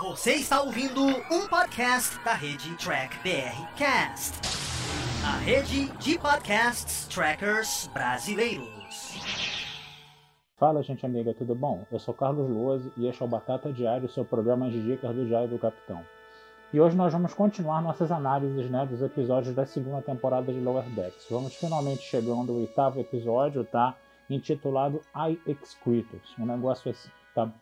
Você está ouvindo um podcast da rede Track BR Cast, a rede de podcasts trackers brasileiros. Fala, gente amiga, tudo bom? Eu sou Carlos Luoz e este é o Batata Diário, seu programa de dicas do Diário do Capitão. E hoje nós vamos continuar nossas análises né, dos episódios da segunda temporada de Lower Decks. Vamos finalmente chegando ao oitavo episódio, tá? Intitulado I Excretus. Um negócio assim, tá?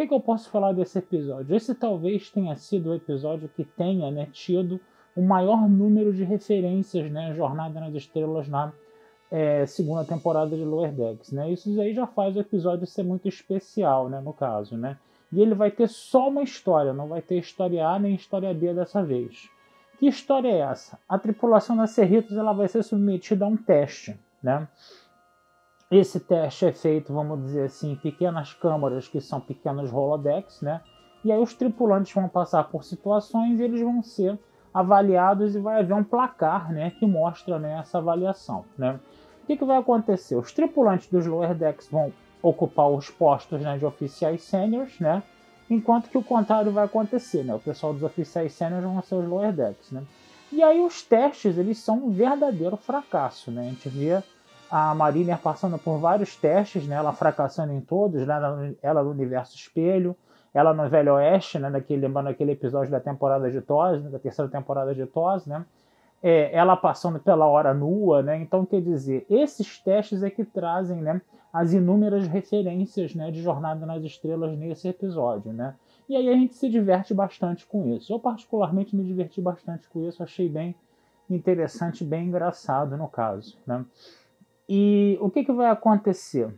Que, que, eu posso falar desse episódio? Esse talvez tenha sido o episódio que tenha né, tido o maior número de referências, né, Jornada nas Estrelas na é, segunda temporada de Lower Decks, né? Isso aí já faz o episódio ser muito especial, né, no caso, né? E ele vai ter só uma história, não vai ter história A nem história B dessa vez. Que história é essa? A tripulação da Cerritos ela vai ser submetida a um teste, né? Esse teste é feito, vamos dizer assim, em pequenas câmaras que são pequenos holodecks, né? E aí os tripulantes vão passar por situações e eles vão ser avaliados e vai haver um placar, né, que mostra né, essa avaliação, né? O que, que vai acontecer? Os tripulantes dos lower decks vão ocupar os postos né, de oficiais sêniores, né? Enquanto que o contrário vai acontecer, né? O pessoal dos oficiais sêniores vão ser os lower decks, né? E aí os testes, eles são um verdadeiro fracasso, né? A gente vê a Mariner passando por vários testes, né? Ela fracassando em todos, né? Ela no universo espelho, ela no Velho Oeste, né? Naquele, lembrando aquele episódio da temporada de TOS, da terceira temporada de TOS, né? É, ela passando pela hora nua, né? Então, quer dizer, esses testes é que trazem, né? As inúmeras referências, né? De Jornada nas Estrelas nesse episódio, né? E aí a gente se diverte bastante com isso. Eu particularmente me diverti bastante com isso, achei bem interessante, bem engraçado no caso, né? E o que, que vai acontecer?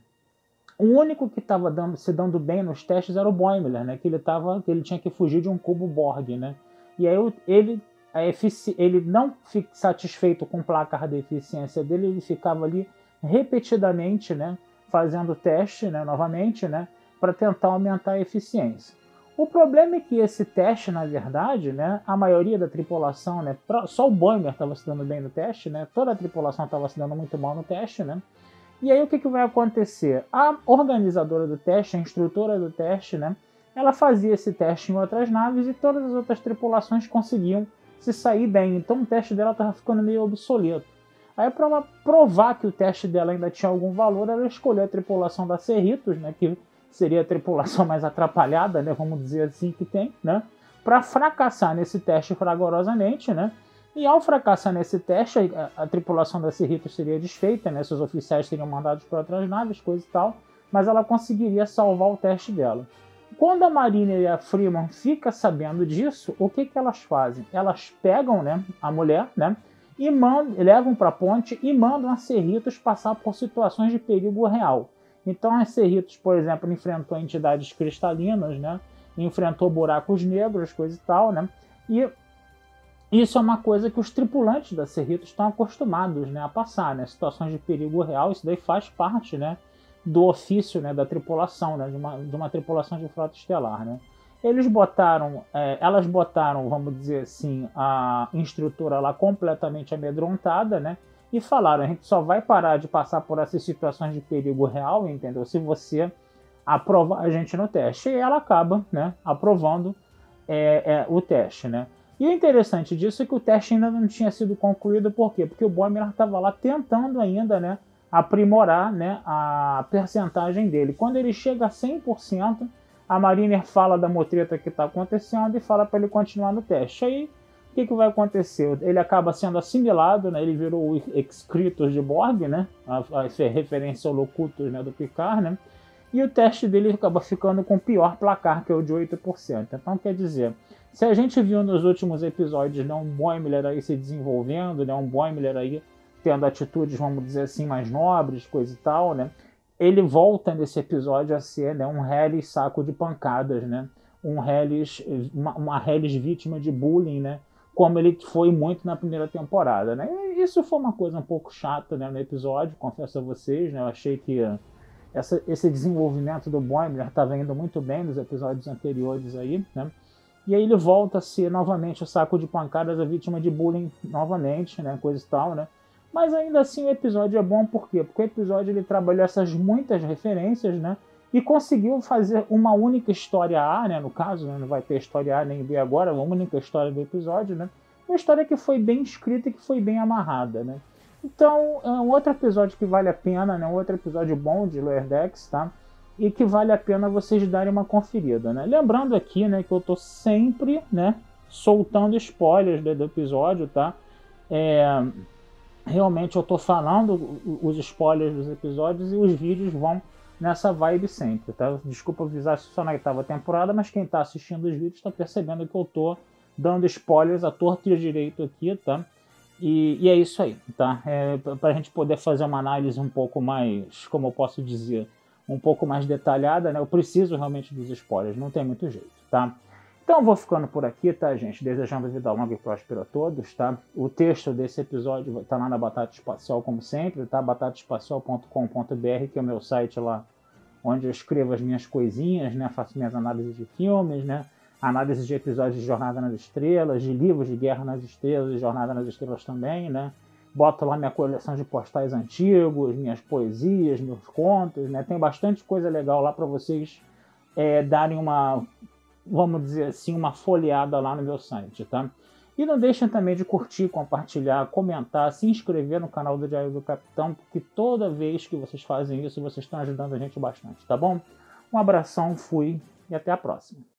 O único que estava se dando bem nos testes era o Boimler, né? Que ele tava, que ele tinha que fugir de um cubo Borg, né? E aí ele ele não satisfeito com o placar de eficiência dele, ele ficava ali repetidamente, né, fazendo teste, né, novamente, né, para tentar aumentar a eficiência. O problema é que esse teste, na verdade, né, a maioria da tripulação, né, só o Boimer estava se dando bem no teste, né, toda a tripulação estava se dando muito mal no teste, né, e aí o que, que vai acontecer? A organizadora do teste, a instrutora do teste, né, ela fazia esse teste em outras naves e todas as outras tripulações conseguiam se sair bem. Então o teste dela estava ficando meio obsoleto. Aí, para provar que o teste dela ainda tinha algum valor, ela escolheu a tripulação da Cerritos, né, que seria a tripulação mais atrapalhada, né, vamos dizer assim, que tem, né, para fracassar nesse teste fragorosamente, né, e ao fracassar nesse teste, a, a tripulação da Cerritos seria desfeita, né, seus oficiais seriam mandados para outras naves, coisa e tal, mas ela conseguiria salvar o teste dela. Quando a Marina e a Freeman ficam sabendo disso, o que, que elas fazem? Elas pegam né, a mulher né, e mandam, levam para a ponte e mandam a Cerritos passar por situações de perigo real. Então a Cerritos, por exemplo, enfrentou entidades cristalinas, né, enfrentou buracos negros, coisa e tal, né, e isso é uma coisa que os tripulantes da Cerritos estão acostumados né, a passar, né, situações de perigo real, isso daí faz parte né, do ofício né, da tripulação, né, de, uma, de uma tripulação de frota estelar. Né. Eles botaram, é, elas botaram, vamos dizer assim, a instrutora lá completamente amedrontada, né? E falaram, a gente só vai parar de passar por essas situações de perigo real, entendeu? Se você aprovar a gente no teste. E ela acaba, né, aprovando é, é, o teste, né? E o interessante disso é que o teste ainda não tinha sido concluído, por quê? Porque o Boimler estava lá tentando ainda, né, aprimorar né, a percentagem dele. Quando ele chega a 100%, a Mariner fala da motreta que está acontecendo e fala para ele continuar no teste. Aí, o que, que vai acontecer? Ele acaba sendo assimilado, né, ele virou o Excretus de Borg, né, a, a, a referência ao Locutus né, do Picard, né, e o teste dele acaba ficando com o pior placar, que é o de 8%. Então, quer dizer, se a gente viu nos últimos episódios né, um Boimler aí se desenvolvendo, né, um Boimler aí tendo atitudes, vamos dizer assim, mais nobres, coisa e tal, né? Ele volta nesse episódio a ser né, um Hellis saco de pancadas, né? Um Hellis, uma, uma Hellis vítima de bullying, né? Como ele foi muito na primeira temporada, né? Isso foi uma coisa um pouco chata né, no episódio, confesso a vocês, né? Eu achei que essa, esse desenvolvimento do Boimler estava indo muito bem nos episódios anteriores aí, né? E aí ele volta a ser novamente o saco de pancadas, a vítima de bullying novamente, né? Coisa e tal, né? Mas ainda assim o episódio é bom por quê? Porque o episódio ele trabalhou essas muitas referências, né? E conseguiu fazer uma única história A, né? No caso, né? não vai ter história A nem B agora, uma única história do episódio, né? Uma história que foi bem escrita e que foi bem amarrada, né? Então, é um outro episódio que vale a pena, né? Um outro episódio bom de Lower Decks, tá? E que vale a pena vocês darem uma conferida, né? Lembrando aqui, né, que eu tô sempre, né, soltando spoilers do, do episódio, tá? É, realmente eu tô falando os spoilers dos episódios e os vídeos vão nessa vibe sempre, tá? Desculpa avisar se só na oitava temporada, mas quem tá assistindo os vídeos tá percebendo que eu tô dando spoilers a torto e a direito aqui, tá? E, e é isso aí, tá? É, para a gente poder fazer uma análise um pouco mais, como eu posso dizer, um pouco mais detalhada, né? Eu preciso realmente dos spoilers, não tem muito jeito, tá? Então vou ficando por aqui, tá, gente? Desejando vida longa e próspera a todos, tá? O texto desse episódio tá lá na Batata Espacial, como sempre, tá? batataespacial.com.br, que é o meu site lá, onde eu escrevo as minhas coisinhas, né? Faço minhas análises de filmes, né? Análises de episódios de Jornada nas Estrelas, de livros de Guerra nas Estrelas e Jornada nas Estrelas também, né? Boto lá minha coleção de postais antigos, minhas poesias, meus contos, né? Tem bastante coisa legal lá para vocês é, darem uma vamos dizer assim, uma folheada lá no meu site, tá? E não deixem também de curtir, compartilhar, comentar, se inscrever no canal do Diário do Capitão, porque toda vez que vocês fazem isso, vocês estão ajudando a gente bastante, tá bom? Um abração, fui e até a próxima.